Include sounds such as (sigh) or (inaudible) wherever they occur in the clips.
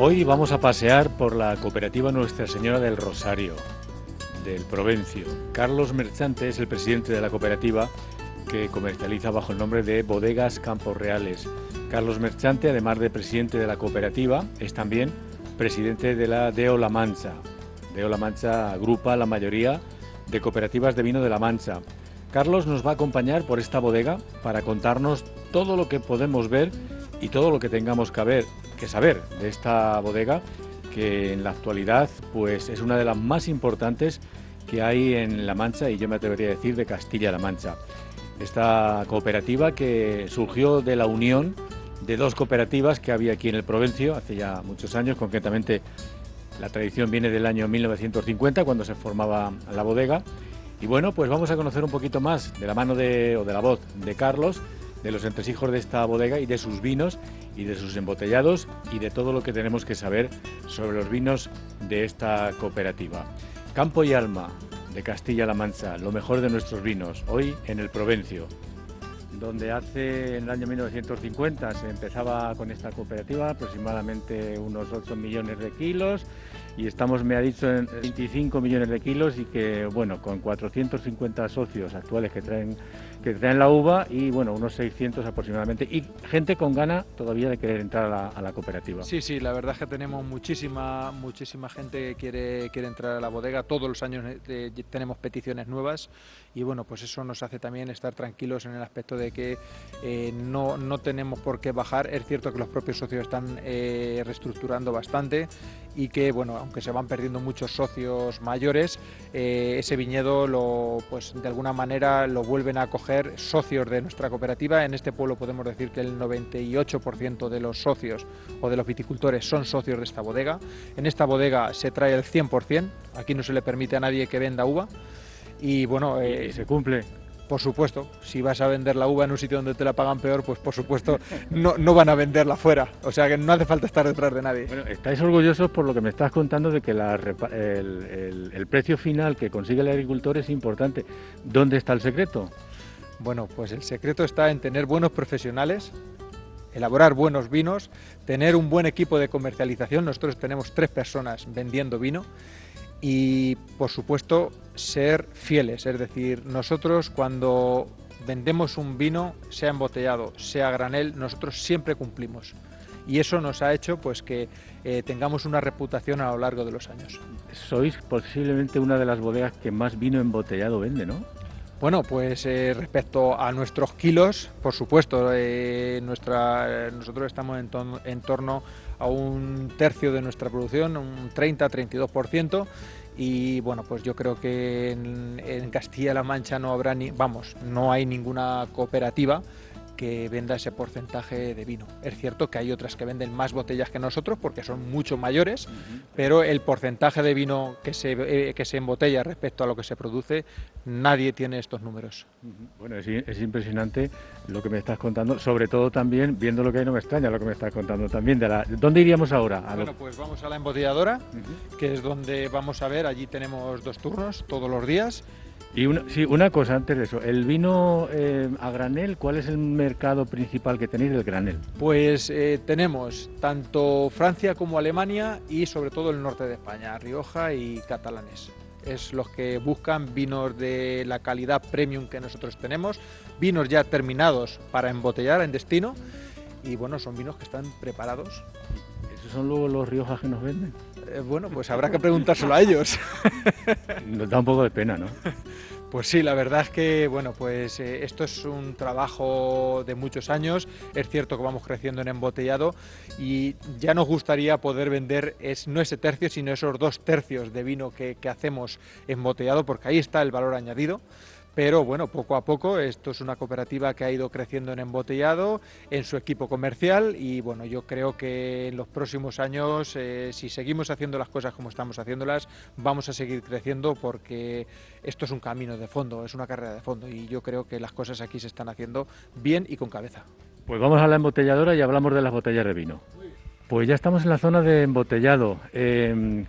Hoy vamos a pasear por la cooperativa Nuestra Señora del Rosario, del Provencio. Carlos Merchante es el presidente de la cooperativa que comercializa bajo el nombre de Bodegas Campos Reales. Carlos Merchante, además de presidente de la cooperativa, es también presidente de la Deo La Mancha. Deo La Mancha agrupa la mayoría de cooperativas de vino de La Mancha. Carlos nos va a acompañar por esta bodega para contarnos todo lo que podemos ver y todo lo que tengamos que, ver, que saber de esta bodega que en la actualidad pues es una de las más importantes que hay en La Mancha y yo me atrevería a decir de Castilla-La Mancha. Esta cooperativa que surgió de la unión de dos cooperativas que había aquí en el Provencio hace ya muchos años, concretamente la tradición viene del año 1950 cuando se formaba la bodega. Y bueno, pues vamos a conocer un poquito más de la mano de, o de la voz de Carlos, de los entresijos de esta bodega y de sus vinos y de sus embotellados y de todo lo que tenemos que saber sobre los vinos de esta cooperativa. Campo y Alma, de Castilla-La Mancha, lo mejor de nuestros vinos, hoy en el Provencio, donde hace en el año 1950 se empezaba con esta cooperativa, aproximadamente unos 8 millones de kilos, y estamos, me ha dicho, en 25 millones de kilos y que, bueno, con 450 socios actuales que traen que traen la uva y bueno, unos 600 aproximadamente. Y gente con gana todavía de querer entrar a la, cooperativa. Sí, sí, la verdad es que tenemos muchísima, muchísima gente que quiere, quiere entrar a la bodega. Todos los años eh, tenemos peticiones nuevas y bueno, pues eso nos hace también estar tranquilos en el aspecto de que eh, no, no tenemos por qué bajar. Es cierto que los propios socios están eh, reestructurando bastante y que, bueno, aunque se van perdiendo muchos socios mayores, ese viñedo lo, pues de alguna manera lo vuelven a coger socios de nuestra cooperativa. En este pueblo podemos decir que el 98% de los socios o de los viticultores son socios de esta bodega. En esta bodega se trae el 100%, aquí no se le permite a nadie que venda uva. Y bueno, eh, se cumple. Por supuesto, si vas a vender la uva en un sitio donde te la pagan peor, pues por supuesto no, no van a venderla fuera. O sea que no hace falta estar detrás de nadie. Bueno, estáis orgullosos por lo que me estás contando de que el, el precio final que consigue el agricultor es importante. ¿Dónde está el secreto? Bueno, pues el secreto está en tener buenos profesionales, elaborar buenos vinos, tener un buen equipo de comercialización. Nosotros tenemos tres personas vendiendo vino y, por supuesto, ser fieles. Es decir, nosotros cuando vendemos un vino, sea embotellado, sea granel, nosotros siempre cumplimos. Y eso nos ha hecho pues que eh, tengamos una reputación a lo largo de los años. Sois posiblemente una de las bodegas que más vino embotellado vende, ¿no? Bueno, pues eh, respecto a nuestros kilos, por supuesto, eh, nuestra, nosotros estamos en, torno a un tercio de nuestra producción, un 30-32%, y bueno, pues yo creo que en, en Castilla-La Mancha no habrá ni, vamos, no hay ninguna cooperativa que venda ese porcentaje de vino. Es cierto que hay otras que venden más botellas que nosotros porque son mucho mayores, pero el porcentaje de vino que se, eh, que se embotella respecto a lo que se produce, nadie tiene estos números. Bueno, es, impresionante lo que me estás contando, sobre todo también, viendo lo que hay, no me extraña lo que me estás contando también. De la, ¿Dónde iríamos ahora? bueno, pues vamos a la embotelladora, que es donde vamos a ver, allí tenemos dos turnos todos los días. Y una, cosa antes de eso, el vino eh, a granel, ¿cuál es el mercado principal que tenéis del granel? Pues eh, tenemos tanto Francia como Alemania y sobre todo el norte de España, Rioja y catalanes. Es los que buscan vinos de la calidad premium que nosotros tenemos, vinos ya terminados para embotellar en destino y bueno, son vinos que están preparados. ¿Esos son luego los Riojas que nos venden? Eh, bueno, pues habrá que preguntárselo a ellos. Nos (laughs) da un poco de pena, ¿no? Pues sí, la verdad es que bueno, pues eh, esto es un trabajo de muchos años. Es cierto que vamos creciendo en embotellado y ya nos gustaría poder vender es, no ese tercio, sino esos dos tercios de vino que, que hacemos embotellado, porque ahí está el valor añadido pero bueno, poco a poco esto es una cooperativa que ha ido creciendo en embotellado, en su equipo comercial y bueno, yo creo que en los próximos años, eh, si seguimos haciendo las cosas como estamos haciéndolas, vamos a seguir creciendo porque esto es un camino de fondo, es una carrera de fondo y yo creo que las cosas aquí se están haciendo bien y con cabeza. Pues vamos a la embotelladora y hablamos de las botellas de vino. Pues ya estamos en la zona de embotellado. Em,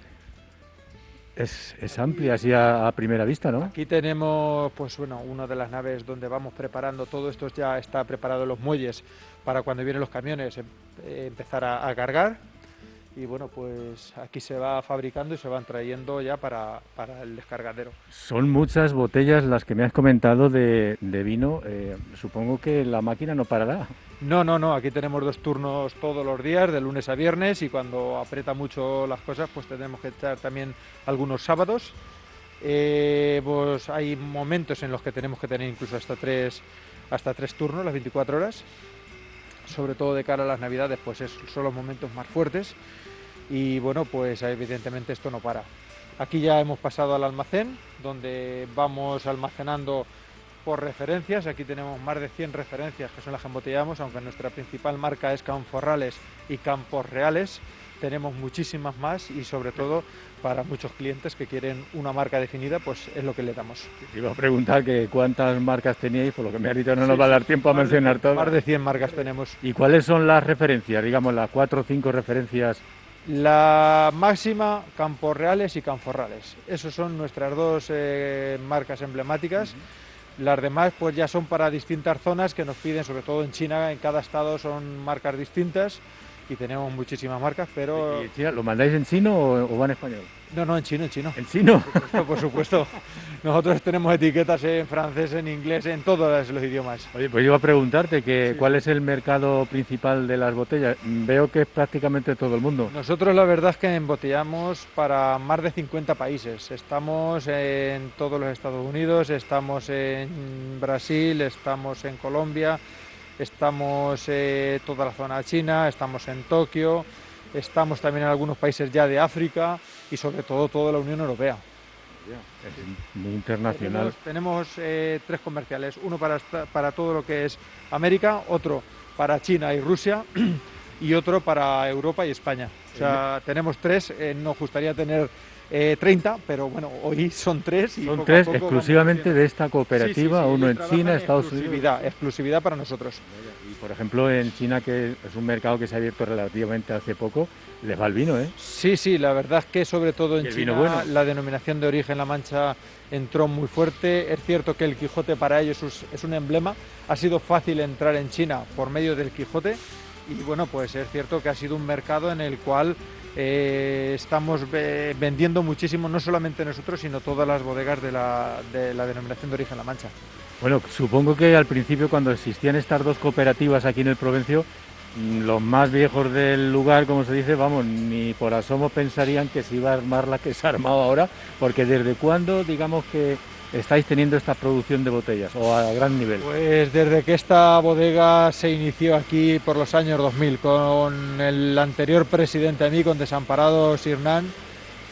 es, amplia así a, primera vista, ¿no? Aquí tenemos, pues bueno, una de las naves donde vamos preparando todo esto ya está preparado los muelles para cuando vienen los camiones em, eh, empezar a, cargar y bueno, pues aquí se va fabricando y se van trayendo ya para, para el descargadero. Son muchas botellas las que me has comentado de, de vino. Eh, supongo que la máquina no parará. No, no, no, aquí tenemos dos turnos todos los días, de lunes a viernes, y cuando aprieta mucho las cosas, pues tenemos que echar también algunos sábados. Eh, pues hay momentos en los que tenemos que tener incluso hasta tres, hasta tres turnos, las 24 horas. Sobre todo de cara a las navidades, pues es, son los momentos más fuertes. Y bueno, pues evidentemente esto no para. Aquí ya hemos pasado al almacén, donde vamos almacenando por referencias. Aquí tenemos más de 100 referencias que son las que embotellamos, aunque nuestra principal marca es Canforrales y Campos Reales. Tenemos muchísimas más y sobre todo para muchos clientes que quieren una marca definida, pues es lo que le damos. Te iba a preguntar que cuántas marcas teníais, por lo que me ha dicho no nos va a dar tiempo a mencionar todas. Más de 100 marcas tenemos. ¿Y cuáles son las referencias, digamos, las cuatro o cinco referencias la máxima, Campos Reales y Canforrales. Esas son nuestras dos eh, marcas emblemáticas. Las demás pues ya son para distintas zonas que nos piden, sobre todo en China, en cada estado son marcas distintas y tenemos muchísimas marcas, pero... ¿Lo mandáis en chino o, va en español? No, no, en chino, en chino. ¿En chino? Por supuesto, (laughs) Nosotros tenemos etiquetas en francés, en inglés, en todos los idiomas. Oye, pues iba a preguntarte que cuál es el mercado principal de las botellas. Veo que es prácticamente todo el mundo. Nosotros la verdad es que embotellamos para más de 50 países. Estamos en todos los Estados Unidos, estamos en Brasil, estamos en Colombia, estamos en toda la zona china, estamos en Tokio, estamos también en algunos países ya de África y sobre todo toda la Unión Europea. Es muy internacional. Tenemos, eh, tres comerciales, uno para, para todo lo que es América, otro para China y Rusia (clears throat) y otro para Europa y España. O sea, tenemos tres, eh, nos gustaría tener eh, 30, pero bueno, hoy son tres. Y son tres exclusivamente de esta cooperativa, uno en China, Estados Unidos. Exclusividad para nosotros. Y por ejemplo en China, que es un mercado que se ha abierto relativamente hace poco, les va el vino, ¿eh? Sí, sí, la verdad es que sobre todo en China la denominación de origen La Mancha entró muy fuerte. Es cierto que el Quijote para ellos es un emblema. Ha sido fácil entrar en China por medio del Quijote y bueno, pues es cierto que ha sido un mercado en el cual eh, estamos vendiendo muchísimo, no solamente nosotros, sino todas las bodegas de la, de la denominación de origen La Mancha. Bueno, supongo que al principio cuando existían estas dos cooperativas aquí en el Provencio, mm, los más viejos del lugar, como se dice, vamos, ni por asomo pensarían que se iba a armar la que se ha armado ahora, porque desde cuándo, digamos que estáis teniendo esta producción de botellas o a gran nivel? Pues desde que esta bodega se inició aquí por los años 2000 con el anterior presidente a mí, con Desamparado Sirnán,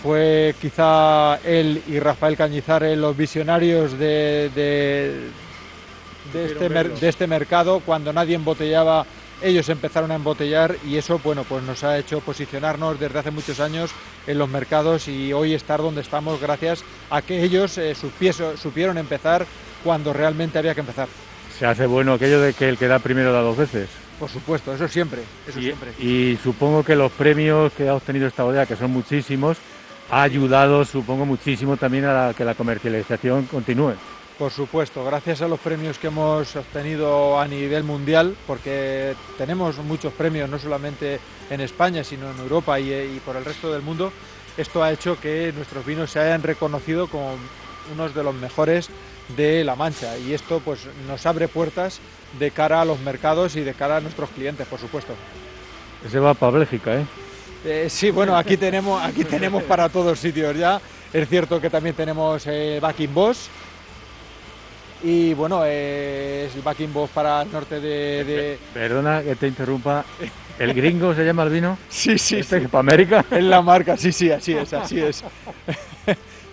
fue quizá él y Rafael Cañizares los visionarios de, de, este, de este mercado cuando nadie embotellaba ellos empezaron a embotellar y eso bueno pues nos ha hecho posicionarnos desde hace muchos años en los mercados y hoy estar donde estamos gracias a que ellos eh, supieron empezar cuando realmente había que empezar. Se hace bueno aquello de que el que da primero da dos veces. Por supuesto, eso siempre, eso y, siempre. Y supongo que los premios que ha obtenido esta bodega, que son muchísimos, ha ayudado, supongo, muchísimo también a que la comercialización continúe. Por supuesto, gracias a los premios que hemos obtenido a nivel mundial, porque tenemos muchos premios no solamente en España, sino en Europa y, por el resto del mundo, esto ha hecho que nuestros vinos se hayan reconocido como unos de los mejores de La Mancha y esto pues nos abre puertas de cara a los mercados y de cara a nuestros clientes, por supuesto. Ese va para Bélgica, ¿eh? eh sí, bueno, aquí tenemos, aquí tenemos para todos sitios ya. Es cierto que también tenemos eh, Backing Boss, y bueno, es el backing boss para el norte de, Perdona que te interrumpa. ¿El gringo se llama el vino? (laughs) Sí, sí. ¿Este sí. para América? Es la marca, sí, sí, así es, así es. (laughs)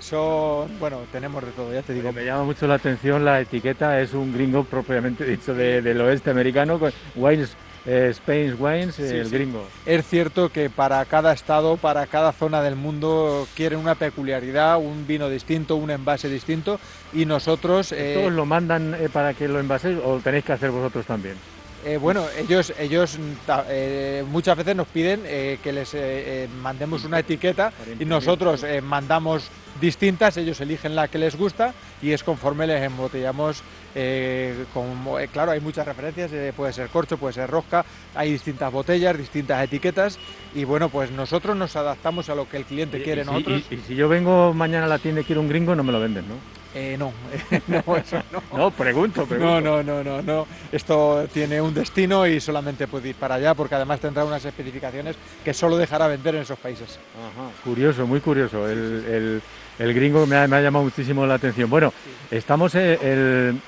Son, bueno, tenemos de todo, ya te digo. Me llama mucho la atención la etiqueta, es un gringo propiamente dicho del oeste americano, con wines eh, Spain's Wines, el gringo. Es cierto que para cada estado, para cada zona del mundo quieren una peculiaridad, un vino distinto, un envase distinto y nosotros... Eh, ¿Todos lo mandan eh, para que lo envaséis o tenéis que hacer vosotros también? Eh, bueno, ellos, ellos muchas veces nos piden que les mandemos una etiqueta y nosotros mandamos distintas, ellos eligen la que les gusta y es conforme les embotellamos eh, como, eh, claro, hay muchas referencias, eh, puede ser corcho, puede ser rosca, hay distintas botellas, distintas etiquetas y bueno, pues nosotros nos adaptamos a lo que el cliente quiere. Y, nosotros... y, si yo vengo mañana a la tienda y quiero un gringo, no me lo venden, ¿no? No, (laughs) no, eso no. no, pregunto, No, pregunto. no, no, no, no. Esto tiene un destino y solamente puede ir para allá porque además tendrá unas especificaciones que solo dejará vender en esos países. Ajá, curioso, muy curioso. El, el, el gringo me ha, me ha, llamado muchísimo la atención. Bueno, sí. estamos en el,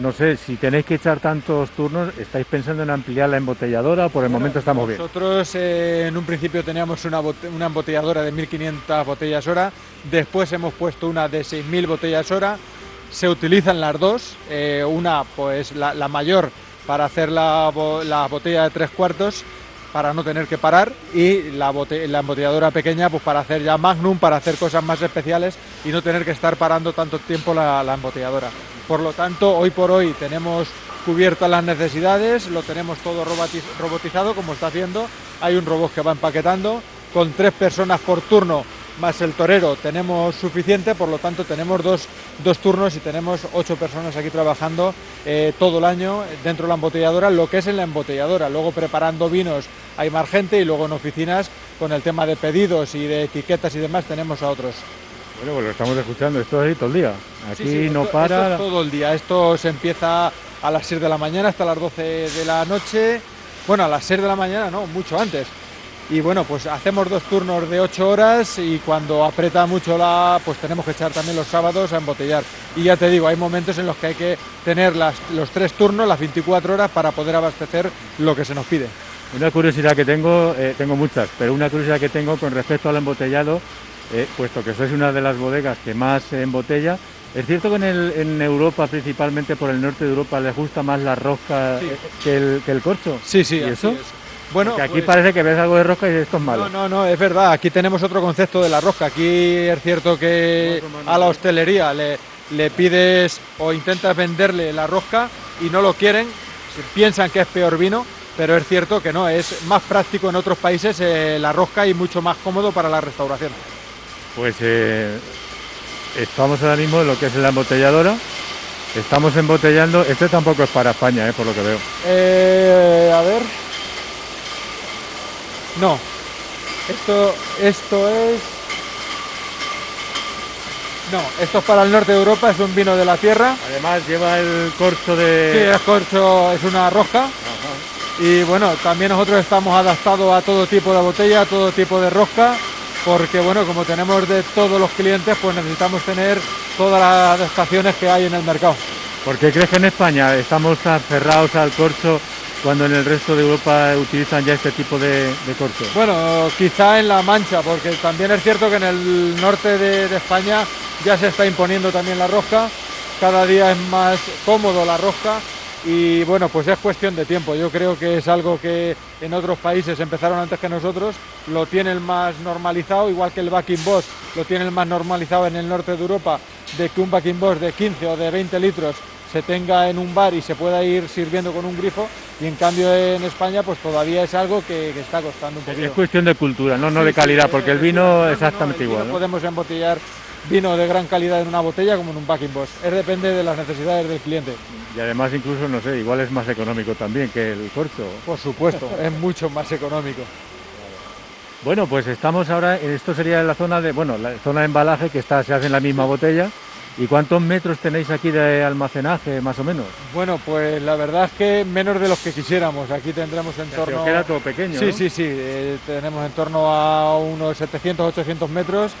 no sé, si tenéis que echar tantos turnos, ¿estáis pensando en ampliar la embotelladora o por el bueno, momento estamos nosotros, bien? Nosotros eh, en un principio teníamos una, una embotelladora de 1.500 botellas hora, después hemos puesto una de 6.000 botellas hora, se utilizan las dos, eh, una pues la, la, mayor para hacer la, la botella de tres cuartos para no tener que parar y la, la, embotelladora pequeña pues para hacer ya magnum, para hacer cosas más especiales y no tener que estar parando tanto tiempo la, la embotelladora. Por lo tanto, hoy por hoy tenemos cubiertas las necesidades, lo tenemos todo robotizado como está haciendo, hay un robot que va empaquetando, con tres personas por turno más el torero tenemos suficiente, por lo tanto tenemos dos, dos turnos y tenemos ocho personas aquí trabajando eh, todo el año dentro de la embotelladora, lo que es en la embotelladora, luego preparando vinos hay más gente y luego en oficinas con el tema de pedidos y de etiquetas y demás tenemos a otros. Bueno, pues lo estamos escuchando, esto es ahí todo el día, aquí sí, sí, no esto, para... Esto es todo el día, esto se empieza a las 6 de la mañana hasta las 12 de la noche, bueno, a las 6 de la mañana no, mucho antes, y bueno, pues hacemos dos turnos de 8 horas y cuando aprieta mucho la, pues tenemos que echar también los sábados a embotellar. Y ya te digo, hay momentos en los que hay que tener las, los tres turnos, las 24 horas para poder abastecer lo que se nos pide. Una curiosidad que tengo, eh, tengo muchas, pero una curiosidad que tengo con respecto al embotellado, eh, puesto que sois una de las bodegas que más embotella, es cierto que en, el, en, Europa, principalmente por el norte de Europa, les gusta más la rosca sí. que, el, que, el, corcho. Sí, sí, ¿Y eso? Es. Bueno, Porque aquí pues, parece que ves algo de rosca y esto es malo. No, no, no, es verdad. Aquí tenemos otro concepto de la rosca. Aquí es cierto que a la hostelería le, le pides o intentas venderle la rosca y no lo quieren, piensan que es peor vino, pero es cierto que no, es más práctico en otros países eh, la rosca y mucho más cómodo para la restauración. Pues eh, estamos ahora mismo en lo que es la embotelladora. Estamos embotellando. Este tampoco es para España, eh, por lo que veo. Eh, a ver. No. Esto, esto es. No, esto es para el norte de Europa, es un vino de la tierra. Además lleva el corcho de. Sí, es corcho, es una rosca. Ajá. Y bueno, también nosotros estamos adaptados a todo tipo de botella, a todo tipo de rosca, porque bueno, como tenemos de todos los clientes, pues necesitamos tener todas las adaptaciones que hay en el mercado. ¿Por qué crees que en España estamos aferrados al corcho cuando en el resto de Europa utilizan ya este tipo de, de corcho? Bueno, quizá en La Mancha, porque también es cierto que en el norte de, de, España ya se está imponiendo también la rosca, cada día es más cómodo la rosca y bueno, pues es cuestión de tiempo. Yo creo que es algo que en otros países empezaron antes que nosotros, lo tienen más normalizado, igual que el backing boss lo tienen más normalizado en el norte de Europa, de que un backing boss de 15 o de 20 litros se tenga en un bar y se pueda ir sirviendo con un grifo y en cambio en España pues todavía es algo que, que está costando un poquito. Es cuestión de cultura, no, no sí, de calidad, porque el vino no, exactamente no, el igual. Vino ¿no? Podemos embotellar vino de gran calidad en una botella como en un backing boss. Es depende de las necesidades del cliente. Y además incluso, no sé, igual es más económico también que el corcho. Por supuesto, es mucho más económico. Bueno, pues estamos ahora, esto sería la zona de, bueno, la zona de embalaje que está, se hace en la misma botella. ¿Y cuántos metros tenéis aquí de almacenaje, más o menos? Bueno, pues la verdad es que menos de los que quisiéramos. Aquí tendremos en torno... queda todo pequeño, Sí, ¿no? sí, sí. Eh, tenemos en torno a unos 700, 800 metros.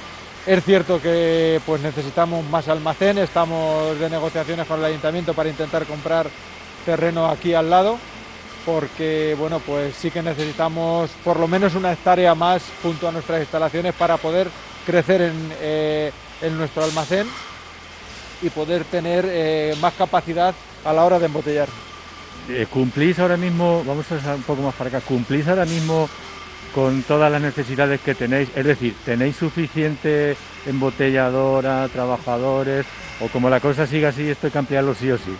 Es cierto que pues necesitamos más almacén, estamos de negociaciones con el ayuntamiento para intentar comprar terreno aquí al lado, porque bueno, pues sí que necesitamos por lo menos una hectárea más junto a nuestras instalaciones para poder crecer en, eh, nuestro almacén y poder tener eh, más capacidad a la hora de embotellar. Eh, ¿Cumplís ahora mismo, vamos a un poco más para acá, cumplís ahora mismo con todas las necesidades que tenéis? Es decir, ¿tenéis suficiente embotelladora, trabajadores? ¿O como la cosa sigue así, esto hay que ampliarlo sí o sí?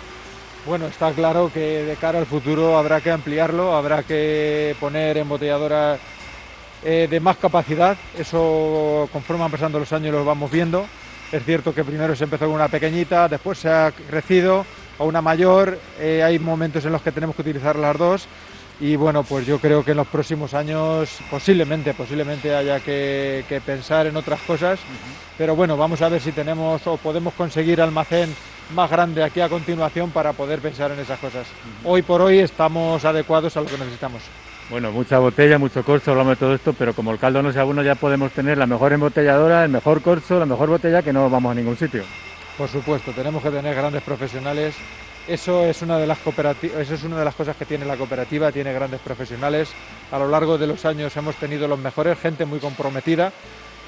Bueno, está claro que de cara al futuro habrá que ampliarlo, habrá que poner embotelladoras eh, de más capacidad. Eso conforme van pasando los años lo vamos viendo. Es cierto que primero se empezó con una pequeñita, después se ha crecido, a una mayor, eh, hay momentos en los que tenemos que utilizar las dos y bueno, pues yo creo que en los próximos años posiblemente, posiblemente haya que, pensar en otras cosas, pero bueno, vamos a ver si tenemos o podemos conseguir almacén más grande aquí a continuación para poder pensar en esas cosas. Hoy por hoy estamos adecuados a lo que necesitamos. Bueno, mucha botella, mucho corso, hablamos de todo esto, pero como el caldo no sea bueno, ya podemos tener la mejor embotelladora, el mejor corso, la mejor botella, que no vamos a ningún sitio. Por supuesto, tenemos que tener grandes profesionales. Eso es una de las eso es una de las cosas que tiene la cooperativa, tiene grandes profesionales. A lo largo de los años hemos tenido los mejores, gente muy comprometida.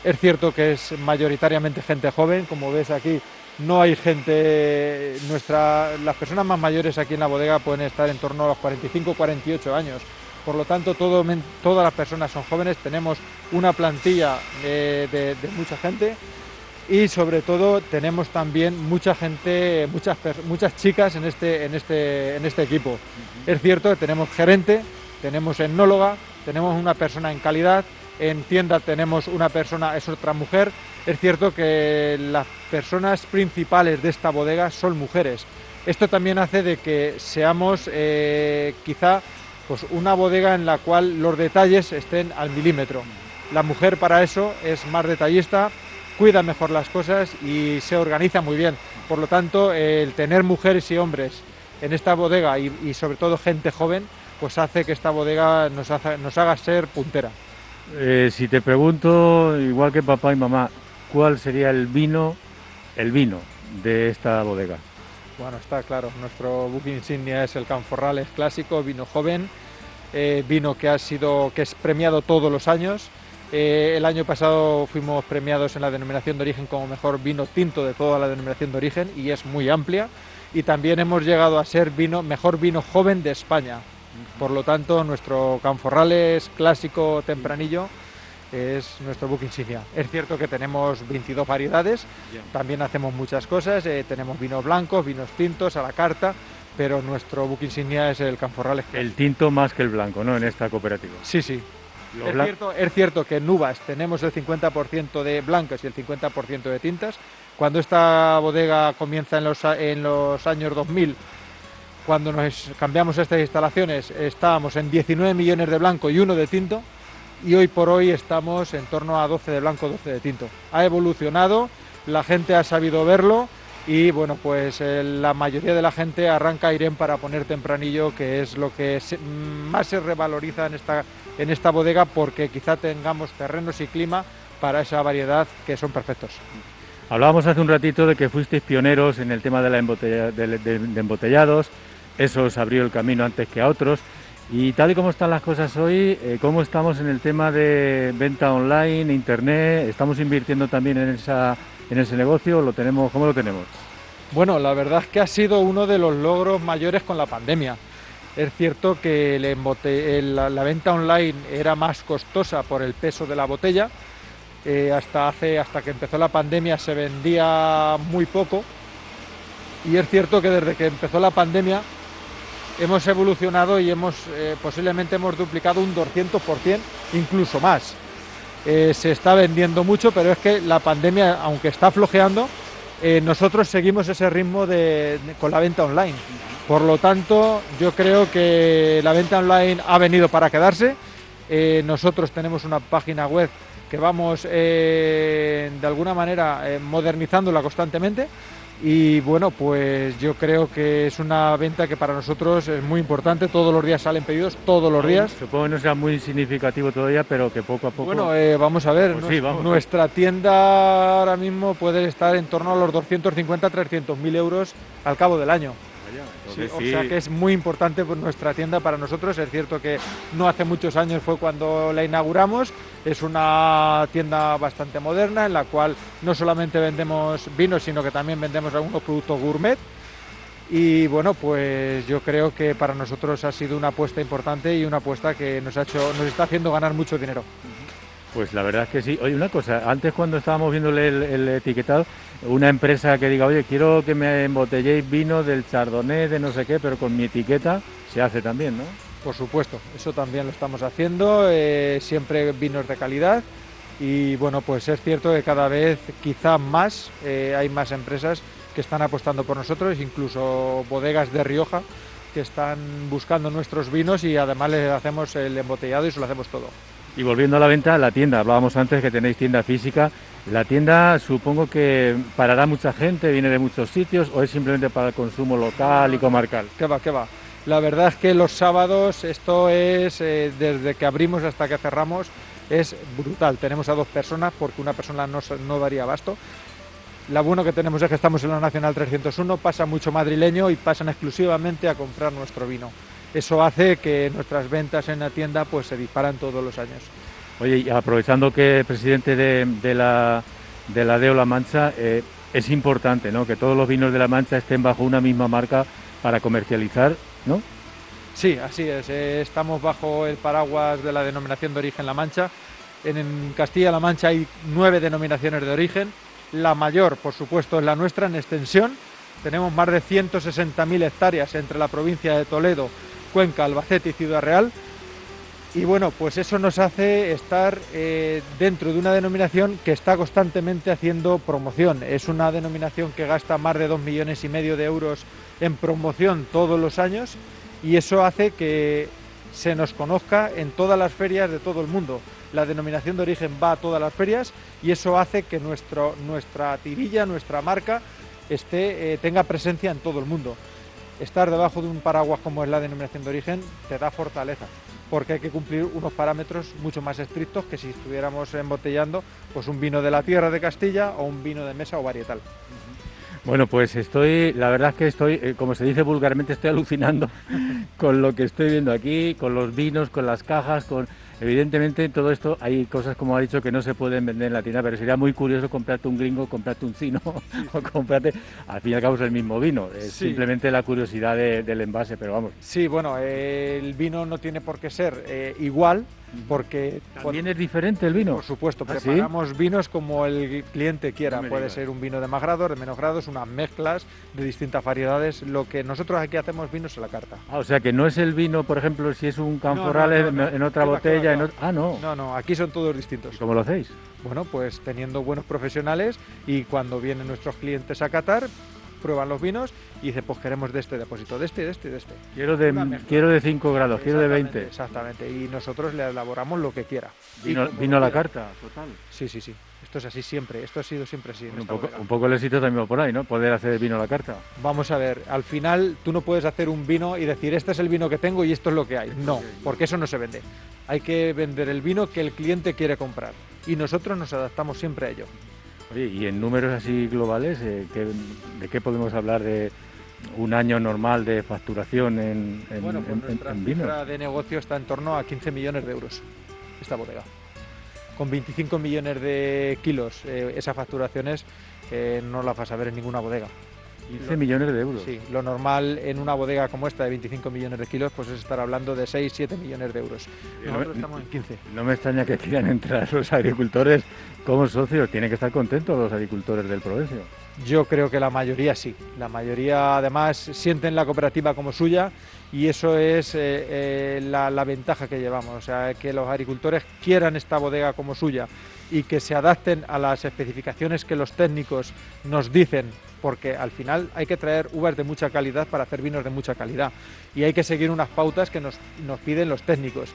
Es cierto que es mayoritariamente gente joven, como ves aquí, no hay gente nuestra las personas más mayores aquí en la bodega pueden estar en torno a los 45 48 años por lo tanto todas las personas son jóvenes tenemos una plantilla de mucha gente y sobre todo tenemos también mucha gente, muchas, muchas chicas en este, en, este, en este equipo. Es cierto que tenemos gerente, tenemos etnóloga, tenemos una persona en calidad, en tienda tenemos una persona, es otra mujer. Es cierto que las personas principales de esta bodega son mujeres. Esto también hace de que seamos eh, quizá pues una bodega en la cual los detalles estén al milímetro. La mujer para eso es más detallista, cuida mejor las cosas y se organiza muy bien. Por lo tanto, el tener mujeres y hombres en esta bodega y, sobre todo gente joven, pues hace que esta bodega nos, nos haga ser puntera. Eh, si te pregunto, igual que papá y mamá, ¿cuál sería el vino, el vino de esta bodega? Bueno, está claro, nuestro buque insignia es el Canforrales clásico, vino joven, eh, vino que ha sido, que es premiado todos los años eh, el año pasado fuimos premiados en la denominación de origen como mejor vino tinto de toda la denominación de origen y es muy amplia. Y también hemos llegado a ser vino, mejor vino joven de España. Por lo tanto, nuestro Canforrales clásico tempranillo es nuestro book insignia. Es cierto que tenemos 22 variedades, también hacemos muchas cosas, eh, tenemos vinos blancos, vinos tintos a la carta, pero nuestro book insignia es el Canforrales. El tinto más que el blanco, ¿no? En esta cooperativa. Sí, sí, es cierto, que en uvas tenemos el 50% de blancas y el 50% de tintas. Cuando esta bodega comienza en los, en los años 2000, cuando nos cambiamos estas instalaciones, estábamos en 19 millones de blanco y uno de tinto. Y hoy por hoy estamos en torno a 12 de blanco, 12 de tinto. Ha evolucionado, la gente ha sabido verlo y bueno, pues eh, la mayoría de la gente arranca a Irén para poner tempranillo, que es lo que más se revaloriza en esta en esta bodega porque quizá tengamos terrenos y clima para esa variedad que son perfectos. Hablábamos hace un ratito de que fuisteis pioneros en el tema de, la de, embotellados, eso os abrió el camino antes que a otros. Y tal y como están las cosas hoy, eh, ¿cómo estamos en el tema de venta online, internet? ¿Estamos invirtiendo también en, esa, en ese negocio? ¿Lo tenemos, ¿Cómo lo tenemos? Bueno, la verdad es que ha sido uno de los logros mayores con la pandemia. Es cierto que la, venta online era más costosa por el peso de la botella. Eh, hasta, hace, hasta que empezó la pandemia se vendía muy poco. Y es cierto que desde que empezó la pandemia hemos evolucionado y hemos eh, posiblemente hemos duplicado un 200%, incluso más. Eh, se está vendiendo mucho, pero es que la pandemia, aunque está flojeando, nosotros seguimos ese ritmo con la venta online. Por lo tanto, yo creo que la venta online ha venido para quedarse. Eh, nosotros tenemos una página web que vamos eh, de alguna manera eh, modernizándola constantemente y bueno, pues yo creo que es una venta que para nosotros es muy importante. Todos los días salen pedidos, todos los días. Supongo que no sea muy significativo todavía, pero que poco a poco. Bueno, vamos a ver. Pues nuestra tienda ahora mismo puede estar en torno a los 250-300 mil euros al cabo del año. O sea que es muy importante nuestra tienda para nosotros. Es cierto que no hace muchos años fue cuando la inauguramos. Es una tienda bastante moderna en la cual no solamente vendemos vinos, sino que también vendemos algunos productos gourmet. Y bueno, pues yo creo que para nosotros ha sido una apuesta importante y una apuesta que nos ha hecho, nos está haciendo ganar mucho dinero. Pues la verdad es que sí. Oye, una cosa, antes cuando estábamos viéndole el, etiquetado, una empresa que diga, oye, quiero que me embotelléis vino del Chardonnay, de no sé qué, pero con mi etiqueta, se hace también, ¿no? Por supuesto, eso también lo estamos haciendo, eh, siempre vinos de calidad y bueno, pues es cierto que cada vez quizá más eh, hay más empresas que están apostando por nosotros, incluso bodegas de Rioja que están buscando nuestros vinos y además les hacemos el embotellado y se lo hacemos todo. Y volviendo a la venta, la tienda, hablábamos antes que tenéis tienda física. La tienda supongo que parará mucha gente, viene de muchos sitios o es simplemente para el consumo local y comarcal. ¿Qué va, qué va? La verdad es que los sábados esto es, eh, desde que abrimos hasta que cerramos, es brutal. Tenemos a dos personas porque una persona no, no daría abasto. La bueno que tenemos es que estamos en la Nacional 301, pasa mucho madrileño y pasan exclusivamente a comprar nuestro vino. Eso hace que nuestras ventas en la tienda pues se disparan todos los años. Oye, y aprovechando que el presidente de, la, de la DEO La Mancha, eh, es importante ¿no? que todos los vinos de La Mancha estén bajo una misma marca para comercializar, ¿no? Sí, así es. Eh, estamos bajo el paraguas de la denominación de origen La Mancha. En Castilla-La Mancha hay nueve denominaciones de origen la mayor, por supuesto, es la nuestra en extensión. Tenemos más de 160.000 hectáreas entre la provincia de Toledo, Cuenca, Albacete y Ciudad Real. Y bueno, pues eso nos hace estar eh, dentro de una denominación que está constantemente haciendo promoción. Es una denominación que gasta más de 2 millones y medio de euros en promoción todos los años y eso hace que se nos conozca en todas las ferias de todo el mundo la denominación de origen va a todas las ferias y eso hace que nuestro, nuestra tirilla, nuestra marca, esté, eh, tenga presencia en todo el mundo. Estar debajo de un paraguas como es la denominación de origen te da fortaleza, porque hay que cumplir unos parámetros mucho más estrictos que si estuviéramos embotellando pues un vino de la tierra de Castilla o un vino de mesa o varietal. Bueno, pues estoy, la verdad es que estoy, eh, como se dice vulgarmente, estoy alucinando (laughs) con lo que estoy viendo aquí, con los vinos, con las cajas, con Evidentemente, todo esto hay cosas, como ha dicho, que no se pueden vender en la tienda, pero sería muy curioso comprarte un gringo, comprarte un chino (laughs) o comprarte, al fin y al cabo es el mismo vino, es simplemente la curiosidad del envase, pero vamos. Sí, bueno, el vino no tiene por qué ser eh, igual, porque también es diferente el vino. Por supuesto, ¿Ah, preparamos vinos como el cliente quiera. Puede ser un vino de más grado, de menos grados, unas mezclas de distintas variedades. Lo que nosotros aquí hacemos vinos a la carta. Ah, o sea que no es el vino, por ejemplo, si es un canforral en otra botella. En Ah, no. No, no, aquí son todos distintos. ¿Cómo lo hacéis? Bueno, pues teniendo buenos profesionales y cuando vienen nuestros clientes a Qatar, prueban los vinos y dicen, pues queremos de este depósito, de este, de este, de este. Quiero de, quiero de 5 grados, quiero de 20. Exactamente, y nosotros le elaboramos lo que quiera. Vino, vino a la carta, total. Sí, sí, sí. Esto es así siempre, esto ha sido siempre así. un, poco, un, poco, el éxito también por ahí, ¿no? Poder hacer vino a la carta. Vamos a ver, al final tú no puedes hacer un vino y decir, este es el vino que tengo y esto es lo que hay. No, porque eso no se vende. Hay que vender el vino que el cliente quiere comprar y nosotros nos adaptamos siempre a ello. Oye, y en números así globales, eh, ¿de qué podemos hablar de un año normal de facturación en, en, bueno, pues vino? de negocio está en torno a 15 millones de euros esta bodega. Con 25 millones de kilos, eh, esas facturaciones eh, no las vas a ver en ninguna bodega. 15 millones de euros. Sí, lo normal en una bodega como esta de 25 millones de kilos, pues es estar hablando de 6, 7 millones de euros. Nosotros estamos en 15. No me extraña que quieran entrar los agricultores como socios. Tienen que estar contentos los agricultores del Provencio. Yo creo que la mayoría sí. La mayoría además sienten la cooperativa como suya y eso es eh, eh, la, la ventaja que llevamos. O sea, que los agricultores quieran esta bodega como suya y que se adapten a las especificaciones que los técnicos nos dicen porque al final hay que traer uvas de mucha calidad para hacer vinos de mucha calidad y hay que seguir unas pautas que nos, piden los técnicos.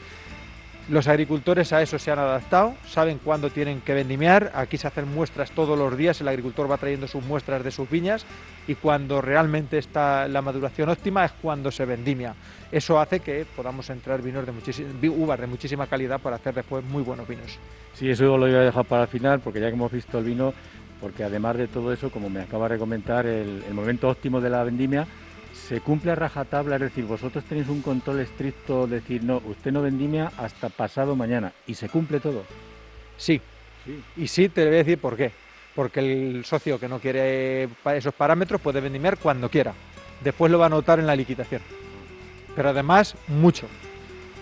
Los agricultores a eso se han adaptado, saben cuándo tienen que vendimiar, aquí se hacen muestras todos los días, el agricultor va trayendo sus muestras de sus viñas y cuando realmente está la maduración óptima es cuando se vendimia. Eso hace que podamos entrar vinos de uvas de muchísima calidad para hacer después muy buenos vinos. Sí, eso lo voy a dejar para el final porque ya que hemos visto el vino, porque además de todo eso, como me acaba de comentar, el, momento óptimo de la vendimia se cumple a rajatabla, es decir, vosotros tenéis un control estricto, decir, no, usted no vendimia hasta pasado mañana, y se cumple todo. Sí, y sí te voy a decir por qué. Porque el socio que no quiere esos parámetros puede vendimiar cuando quiera. Después lo va a notar en la liquidación. Pero además, mucho.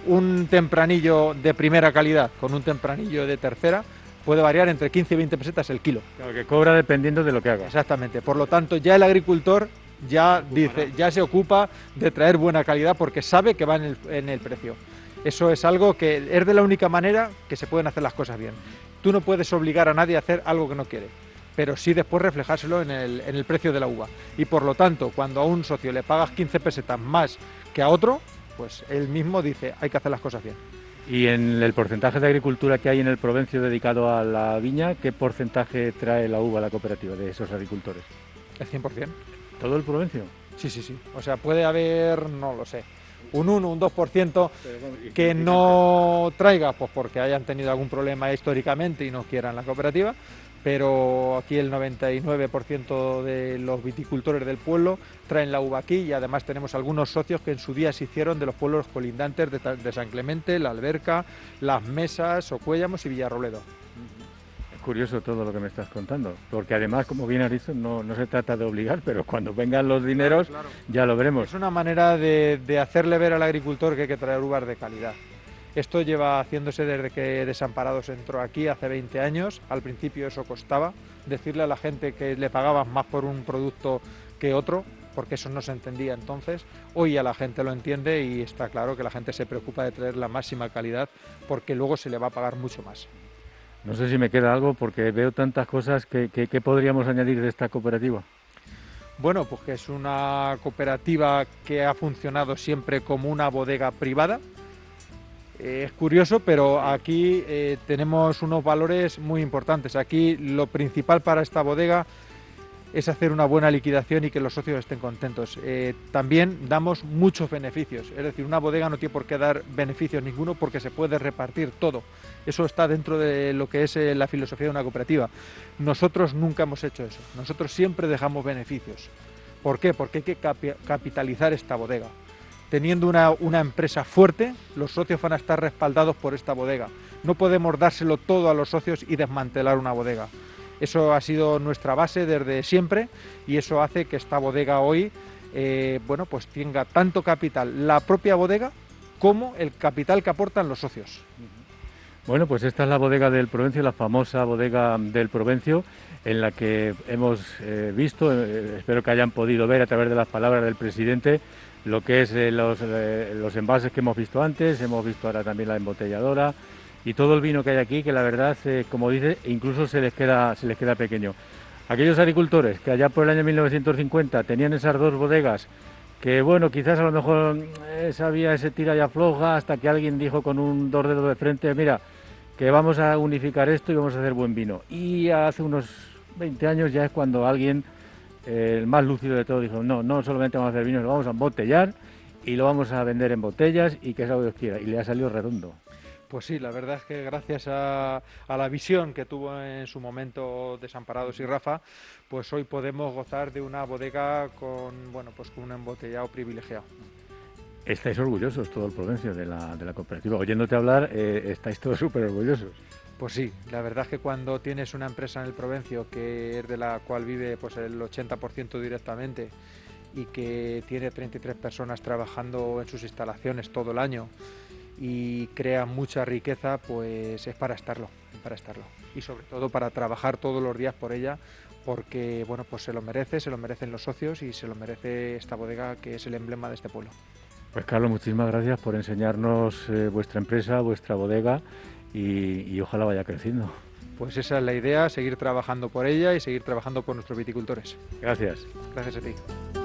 Un tempranillo de primera calidad con un tempranillo de tercera puede variar entre 15 y 20 pesetas el kilo. Claro, que cobra dependiendo de lo que haga. Exactamente. Por lo tanto, ya el agricultor ya dice, ya se ocupa de traer buena calidad porque sabe que va en el, en el precio. Eso es algo que es de la única manera que se pueden hacer las cosas bien. Tú no puedes obligar a nadie a hacer algo que no quiere. pero sí después reflejárselo en el, en el precio de la uva. Y por lo tanto, cuando a un socio le pagas 15 pesetas más que a otro, pues él mismo dice, hay que hacer las cosas bien. Y en el porcentaje de agricultura que hay en el Provencio dedicado a la viña, ¿qué porcentaje trae la uva a la cooperativa de esos agricultores? El 100%. ¿Todo el Provencio? Sí, sí, sí. O sea, puede haber, no lo sé, un 1, un 2% que no traiga, pues porque hayan tenido algún problema históricamente y no quieran la cooperativa, pero aquí el 99% de los viticultores del pueblo traen la uva aquí y además tenemos algunos socios que en su día se hicieron de los pueblos colindantes de, San Clemente, La Alberca, Las Mesas, Ocuéllamos y Villarroledo. Curioso todo lo que me estás contando, porque además, como bien has dicho, no, se trata de obligar, pero cuando vengan los dineros ya lo veremos. Es una manera de, de hacerle ver al agricultor que hay que traer uvas de calidad. Esto lleva haciéndose desde que Desamparados entró aquí hace 20 años. Al principio eso costaba, decirle a la gente que le pagaban más por un producto que otro, porque eso no se entendía entonces. Hoy ya la gente lo entiende y está claro que la gente se preocupa de traer la máxima calidad porque luego se le va a pagar mucho más. No sé si me queda algo porque veo tantas cosas que, podríamos añadir de esta cooperativa. Bueno, pues que es una cooperativa que ha funcionado siempre como una bodega privada, eh, es curioso, pero aquí eh, tenemos unos valores muy importantes. Aquí lo principal para esta bodega es hacer una buena liquidación y que los socios estén contentos. Eh, también damos muchos beneficios, es decir, una bodega no tiene por qué dar beneficios ninguno porque se puede repartir todo. Eso está dentro de lo que es la filosofía de una cooperativa. Nosotros nunca hemos hecho eso, nosotros siempre dejamos beneficios. ¿Por qué? Porque hay que capitalizar esta bodega teniendo una, empresa fuerte, los socios van a estar respaldados por esta bodega. No podemos dárselo todo a los socios y desmantelar una bodega. Eso ha sido nuestra base desde siempre y eso hace que esta bodega hoy, eh, bueno, pues tenga tanto capital la propia bodega como el capital que aportan los socios. Bueno, pues esta es la bodega del Provencio, la famosa bodega del Provencio, en la que hemos eh, visto, eh, espero que hayan podido ver a través de las palabras del presidente, lo que es los, los, envases que hemos visto antes, hemos visto ahora también la embotelladora y todo el vino que hay aquí, que la verdad, eh, como dice, incluso se les, queda, se les queda pequeño. Aquellos agricultores que allá por el año 1950 tenían esas dos bodegas, que bueno, quizás a lo mejor sabía ese tira y afloja hasta que alguien dijo con un dos dedos de frente, mira, que vamos a unificar esto y vamos a hacer buen vino. Y hace unos 20 años ya es cuando alguien el más lúcido de todo dijo, no, no solamente vamos a hacer vino, lo vamos a embotellar y lo vamos a vender en botellas y que que Dios quiera. Y le ha salido redondo. Pues sí, la verdad es que gracias a, la visión que tuvo en su momento Desamparados y Rafa, pues hoy podemos gozar de una bodega con, bueno, pues con un embotellado privilegiado. Estáis orgullosos todo el Provencio de la, de la cooperativa. Oyéndote hablar, eh, estáis todos súper orgullosos. Pues sí, la verdad es que cuando tienes una empresa en el Provencio que es de la cual vive pues el 80% directamente y que tiene 33 personas trabajando en sus instalaciones todo el año y crea mucha riqueza, pues es para estarlo, para estarlo. Y sobre todo para trabajar todos los días por ella, porque bueno, pues se lo merece, se lo merecen los socios y se lo merece esta bodega que es el emblema de este pueblo. Pues Carlos, muchísimas gracias por enseñarnos eh, vuestra empresa, vuestra bodega y, ojalá vaya creciendo. Pues esa es la idea, seguir trabajando por ella y seguir trabajando por nuestros viticultores. Gracias. Gracias a ti.